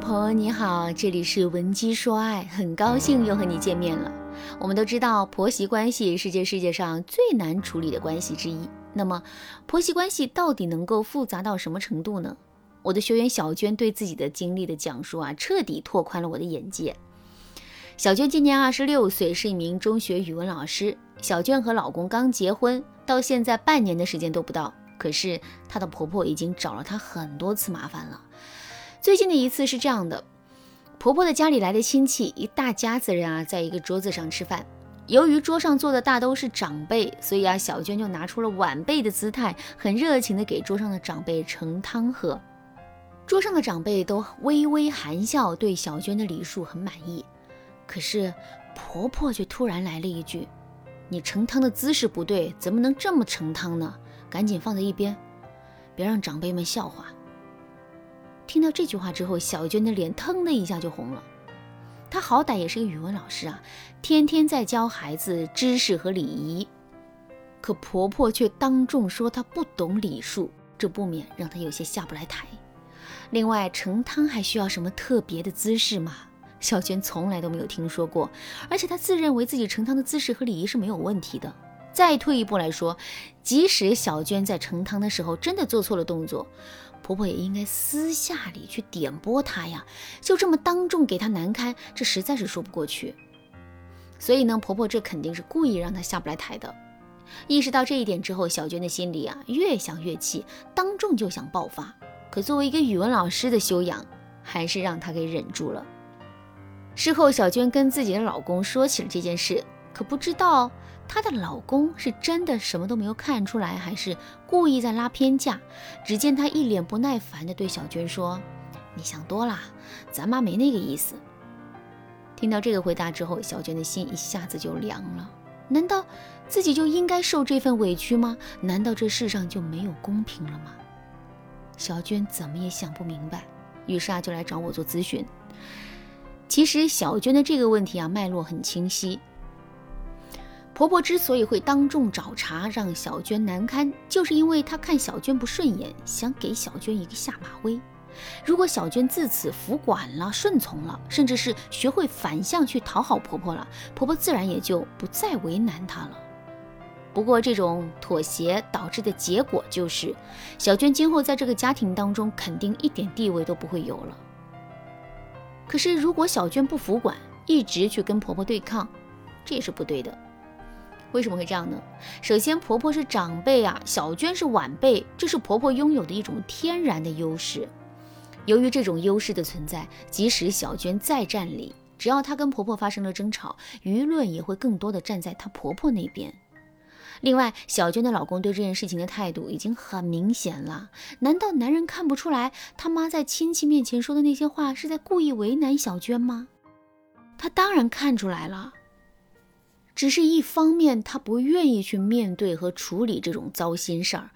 朋友你好，这里是文姬说爱，很高兴又和你见面了。我们都知道，婆媳关系是这世界上最难处理的关系之一。那么，婆媳关系到底能够复杂到什么程度呢？我的学员小娟对自己的经历的讲述啊，彻底拓宽了我的眼界。小娟今年二十六岁，是一名中学语文老师。小娟和老公刚结婚，到现在半年的时间都不到，可是她的婆婆已经找了她很多次麻烦了。最近的一次是这样的：婆婆的家里来的亲戚，一大家子人啊，在一个桌子上吃饭。由于桌上坐的大都是长辈，所以啊，小娟就拿出了晚辈的姿态，很热情的给桌上的长辈盛汤喝。桌上的长辈都微微含笑，对小娟的礼数很满意。可是婆婆却突然来了一句：“你盛汤的姿势不对，怎么能这么盛汤呢？赶紧放在一边，别让长辈们笑话。”听到这句话之后，小娟的脸腾的一下就红了。她好歹也是个语文老师啊，天天在教孩子知识和礼仪，可婆婆却当众说她不懂礼数，这不免让她有些下不来台。另外，盛汤还需要什么特别的姿势吗？小娟从来都没有听说过，而且她自认为自己盛汤的姿势和礼仪是没有问题的。再退一步来说，即使小娟在盛汤的时候真的做错了动作，婆婆也应该私下里去点拨她呀，就这么当众给她难堪，这实在是说不过去。所以呢，婆婆这肯定是故意让她下不来台的。意识到这一点之后，小娟的心里啊越想越气，当众就想爆发。可作为一个语文老师的修养，还是让她给忍住了。事后，小娟跟自己的老公说起了这件事，可不知道。她的老公是真的什么都没有看出来，还是故意在拉偏架？只见他一脸不耐烦地对小娟说：“你想多了，咱妈没那个意思。”听到这个回答之后，小娟的心一下子就凉了。难道自己就应该受这份委屈吗？难道这世上就没有公平了吗？小娟怎么也想不明白，于是啊就来找我做咨询。其实小娟的这个问题啊脉络很清晰。婆婆之所以会当众找茬，让小娟难堪，就是因为她看小娟不顺眼，想给小娟一个下马威。如果小娟自此服管了、顺从了，甚至是学会反向去讨好婆婆了，婆婆自然也就不再为难她了。不过，这种妥协导致的结果就是，小娟今后在这个家庭当中肯定一点地位都不会有了。可是，如果小娟不服管，一直去跟婆婆对抗，这也是不对的。为什么会这样呢？首先，婆婆是长辈啊，小娟是晚辈，这是婆婆拥有的一种天然的优势。由于这种优势的存在，即使小娟再占理，只要她跟婆婆发生了争吵，舆论也会更多的站在她婆婆那边。另外，小娟的老公对这件事情的态度已经很明显了，难道男人看不出来他妈在亲戚面前说的那些话是在故意为难小娟吗？他当然看出来了。只是一方面，他不愿意去面对和处理这种糟心事儿；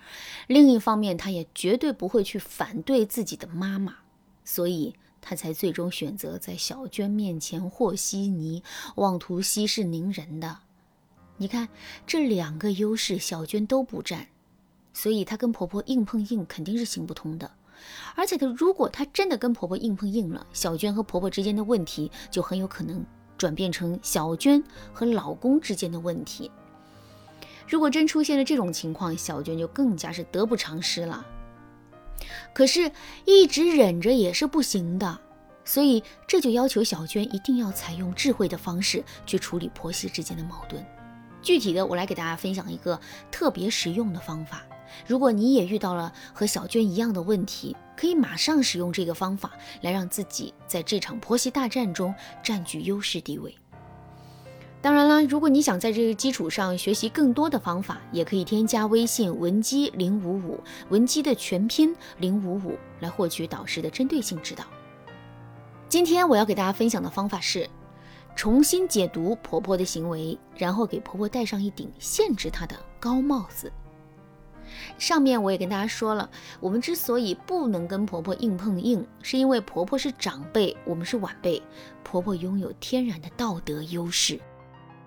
另一方面，他也绝对不会去反对自己的妈妈，所以他才最终选择在小娟面前和稀泥，妄图息事宁人的。你看，这两个优势，小娟都不占，所以她跟婆婆硬碰硬肯定是行不通的。而且，她如果她真的跟婆婆硬碰硬了，小娟和婆婆之间的问题就很有可能。转变成小娟和老公之间的问题。如果真出现了这种情况，小娟就更加是得不偿失了。可是，一直忍着也是不行的，所以这就要求小娟一定要采用智慧的方式去处理婆媳之间的矛盾。具体的，我来给大家分享一个特别实用的方法。如果你也遇到了和小娟一样的问题，可以马上使用这个方法来让自己在这场婆媳大战中占据优势地位。当然啦，如果你想在这个基础上学习更多的方法，也可以添加微信文姬零五五，文姬的全拼零五五，来获取导师的针对性指导。今天我要给大家分享的方法是，重新解读婆婆的行为，然后给婆婆戴上一顶限制她的高帽子。上面我也跟大家说了，我们之所以不能跟婆婆硬碰硬，是因为婆婆是长辈，我们是晚辈，婆婆拥有天然的道德优势。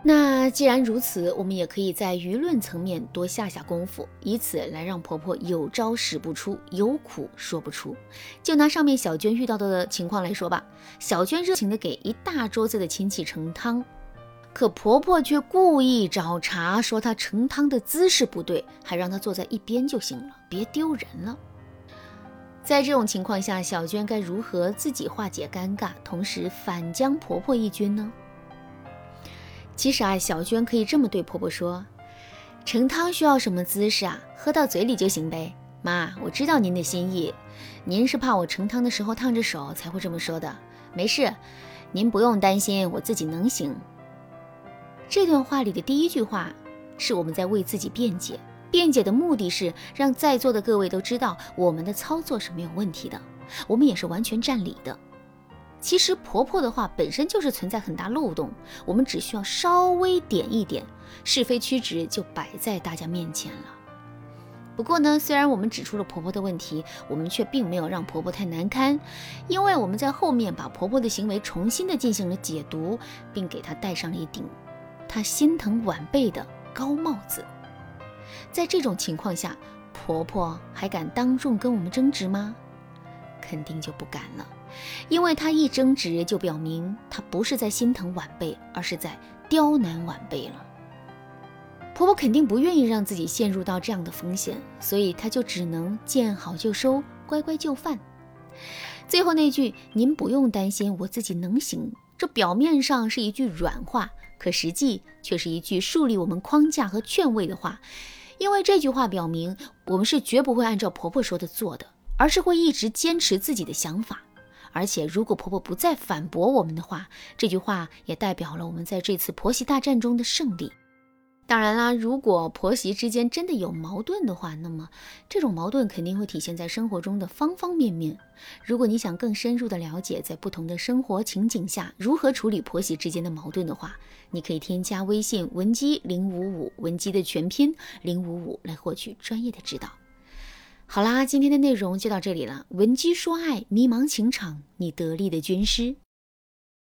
那既然如此，我们也可以在舆论层面多下下功夫，以此来让婆婆有招使不出，有苦说不出。就拿上面小娟遇到的情况来说吧，小娟热情的给一大桌子的亲戚盛汤，可婆婆却故意找茬，说她盛汤的姿势不对，还让她坐在一边就行了，别丢人了。在这种情况下，小娟该如何自己化解尴尬，同时反将婆婆一军呢？其实啊，小娟可以这么对婆婆说：“盛汤需要什么姿势啊？喝到嘴里就行呗。妈，我知道您的心意，您是怕我盛汤的时候烫着手才会这么说的。没事，您不用担心，我自己能行。”这段话里的第一句话是我们在为自己辩解，辩解的目的是让在座的各位都知道我们的操作是没有问题的，我们也是完全占理的。其实婆婆的话本身就是存在很大漏洞，我们只需要稍微点一点，是非曲直就摆在大家面前了。不过呢，虽然我们指出了婆婆的问题，我们却并没有让婆婆太难堪，因为我们在后面把婆婆的行为重新的进行了解读，并给她戴上了一顶她心疼晚辈的高帽子。在这种情况下，婆婆还敢当众跟我们争执吗？肯定就不敢了。因为她一争执，就表明她不是在心疼晚辈，而是在刁难晚辈了。婆婆肯定不愿意让自己陷入到这样的风险，所以她就只能见好就收，乖乖就范。最后那句“您不用担心，我自己能行”，这表面上是一句软话，可实际却是一句树立我们框架和劝慰的话。因为这句话表明，我们是绝不会按照婆婆说的做的，而是会一直坚持自己的想法。而且，如果婆婆不再反驳我们的话，这句话也代表了我们在这次婆媳大战中的胜利。当然啦，如果婆媳之间真的有矛盾的话，那么这种矛盾肯定会体现在生活中的方方面面。如果你想更深入的了解在不同的生活情景下如何处理婆媳之间的矛盾的话，你可以添加微信文姬零五五，文姬的全拼零五五，来获取专业的指导。好啦，今天的内容就到这里了。文姬说爱，迷茫情场，你得力的军师。